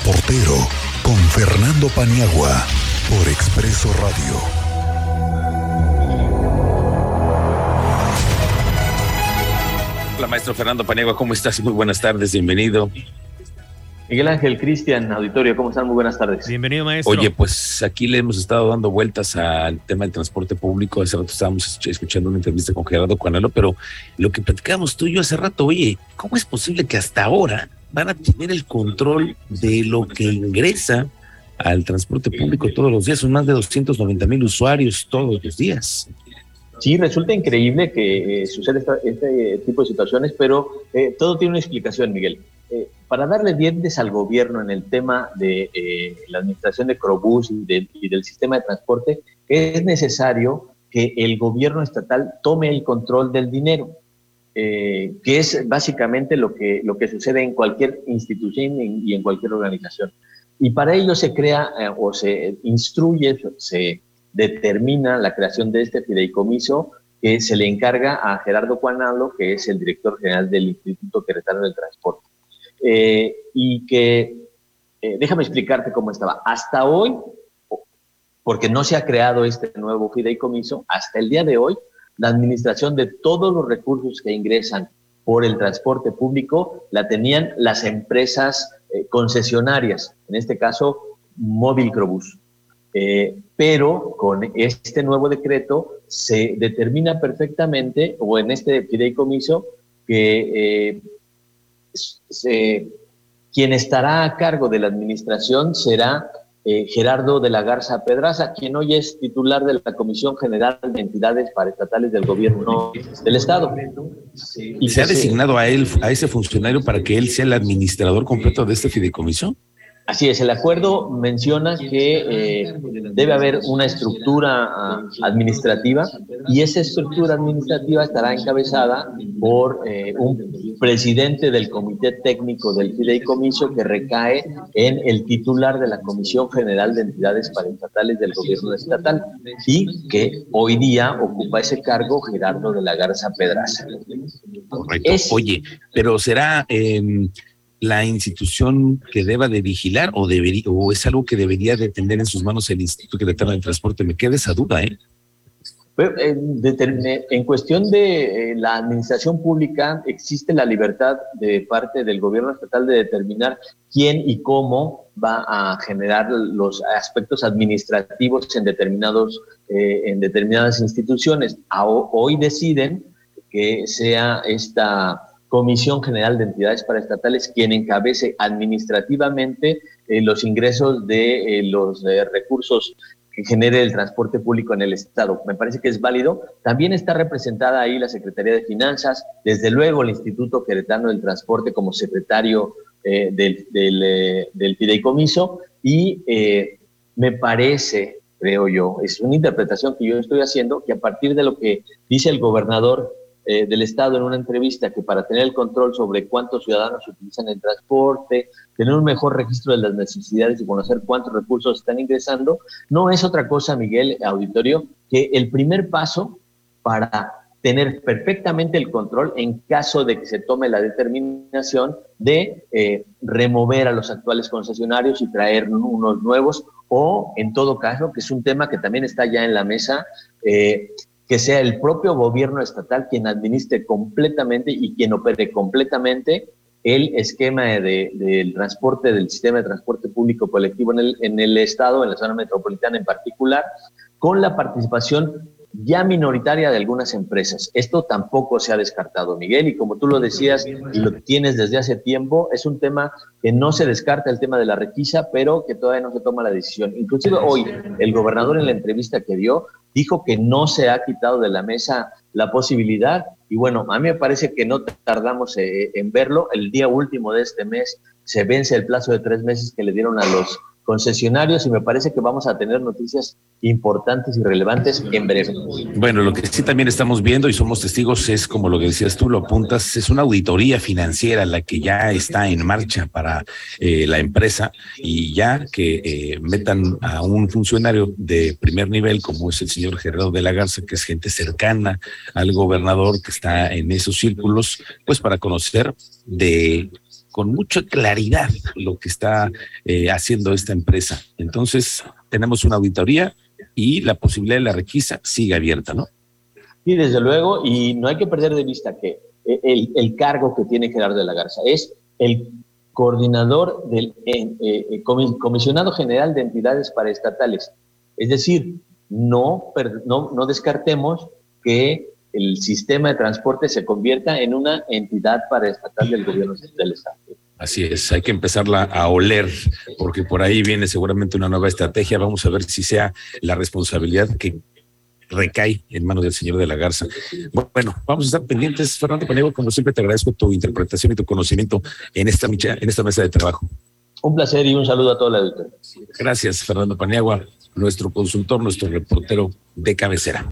reportero con Fernando Paniagua por Expreso Radio. Hola, maestro Fernando Paniagua, ¿cómo estás? Muy buenas tardes, bienvenido. Miguel Ángel Cristian, auditorio, ¿cómo están? Muy buenas tardes. Bienvenido, maestro. Oye, pues aquí le hemos estado dando vueltas al tema del transporte público. Hace rato estábamos escuchando una entrevista con Gerardo Cuanalo, pero lo que platicábamos tú y yo hace rato, oye, ¿cómo es posible que hasta ahora van a tener el control de lo que ingresa al transporte público todos los días? Son más de 290 mil usuarios todos los días. Sí, resulta increíble que eh, suceda este tipo de situaciones, pero eh, todo tiene una explicación, Miguel. Eh, para darle dientes al gobierno en el tema de eh, la administración de Crobús y, del sistema de transporte, es necesario que el gobierno estatal tome el control del dinero, eh, que es básicamente lo que, lo que sucede en cualquier institución y en cualquier organización. Y para ello se crea o se instruye, se determina la creación de este fideicomiso que se le encarga a Gerardo Cuanalo, que es el director general del Instituto Queretano del Transporte. Eh, y que, eh, déjame explicarte cómo estaba. Hasta hoy, porque no se ha creado este nuevo fideicomiso, hasta el día de hoy, la administración de todos los recursos que ingresan por el transporte público la tenían las empresas eh, concesionarias, en este caso Móvil Crobús. pero con este nuevo decreto se determina perfectamente, o en este fideicomiso, que quien estará a cargo de la administración será eh, Gerardo de la Garza Pedraza, quien hoy es titular de la Comisión General de Entidades Paraestatales del Gobierno del Estado. ¿Y se ha designado a él, a ese funcionario, para que él sea el administrador completo de este fideicomiso? Así es, el acuerdo menciona que eh, debe haber una estructura ah, administrativa y esa estructura administrativa estará encabezada por eh, un presidente del comité técnico del fideicomiso que recae en el titular de la Comisión General de Entidades Paraestatales del Gobierno Estatal y que hoy día ocupa ese cargo Gerardo de la Garza Pedraza. Correcto. Oye, pero será... Eh, la institución que deba de vigilar o debería o es algo que debería de tener en sus manos el Instituto que del Transporte? Me queda esa duda, ¿eh? En cuestión de eh, la administración pública, existe la libertad de parte del gobierno estatal de determinar quién y cómo va a generar los aspectos administrativos en, determinados, eh, en determinadas instituciones. Hoy deciden que sea esta Comisión General de Entidades Paraestatales quien encabece administrativamente eh, los ingresos de eh, los eh, recursos que genere el transporte público en el Estado. Me parece que es válido. También está representada ahí la Secretaría de Finanzas, desde luego el Instituto Queretano del Transporte como secretario del, del, del, fideicomiso y me parece, creo yo, es una interpretación que yo estoy haciendo, que a partir de lo que dice el gobernador eh, del Estado en una entrevista que para tener el control sobre cuántos ciudadanos utilizan el transporte, tener un mejor registro de las necesidades y conocer cuántos recursos están ingresando, no es otra cosa, Miguel, auditorio, que el primer paso para tener perfectamente el control en caso de que se tome la determinación de eh, remover a los actuales concesionarios y traer unos nuevos o, en todo caso, que es un tema que también está ya en la mesa, eh, que sea el propio gobierno estatal quien administre completamente y quien opere completamente el esquema del transporte, del sistema de transporte público colectivo en el, en el Estado, en la zona metropolitana en particular, con la participación ya minoritaria de algunas empresas. Esto tampoco se ha descartado, Miguel, y como tú lo decías y lo tienes desde hace tiempo, es un tema que no se descarta el tema de la requisa, pero que todavía no se toma la decisión. Inclusive hoy el gobernador en la entrevista que dio dijo que no se ha quitado de la mesa la posibilidad y bueno, a mí me parece que no tardamos eh, en verlo. El día último de este mes se vence el plazo de tres meses que le dieron a los concesionarios y me parece que vamos a tener noticias importantes y relevantes en breve. Bueno, lo que sí también estamos viendo y somos testigos es, como lo que decías tú, lo apuntas, es una auditoría financiera la que ya está en marcha para eh, la empresa y ya que eh, metan a un funcionario de primer nivel como es el señor Gerardo de la Garza, que es gente cercana al gobernador que está en esos círculos, pues para conocer de con mucha claridad lo que está eh, haciendo esta empresa. Entonces, tenemos una auditoría y la posibilidad de la requisa sigue abierta, ¿no? Sí, desde luego, y no hay que perder de vista que el, el cargo que tiene Gerardo de la Garza es el coordinador del eh, eh, comisionado general de entidades paraestatales. Es decir, no, no, no descartemos que el sistema de transporte se convierta en una entidad paraestatal del gobierno del Estado. Así es, hay que empezarla a oler, porque por ahí viene seguramente una nueva estrategia. Vamos a ver si sea la responsabilidad que recae en manos del señor de la Garza. Bueno, vamos a estar pendientes. Fernando Panego, como siempre, te agradezco tu interpretación y tu conocimiento en esta, en esta mesa de trabajo. Un placer y un saludo a toda la auditoría. Gracias, Fernando Paniagua, nuestro consultor, nuestro reportero de cabecera.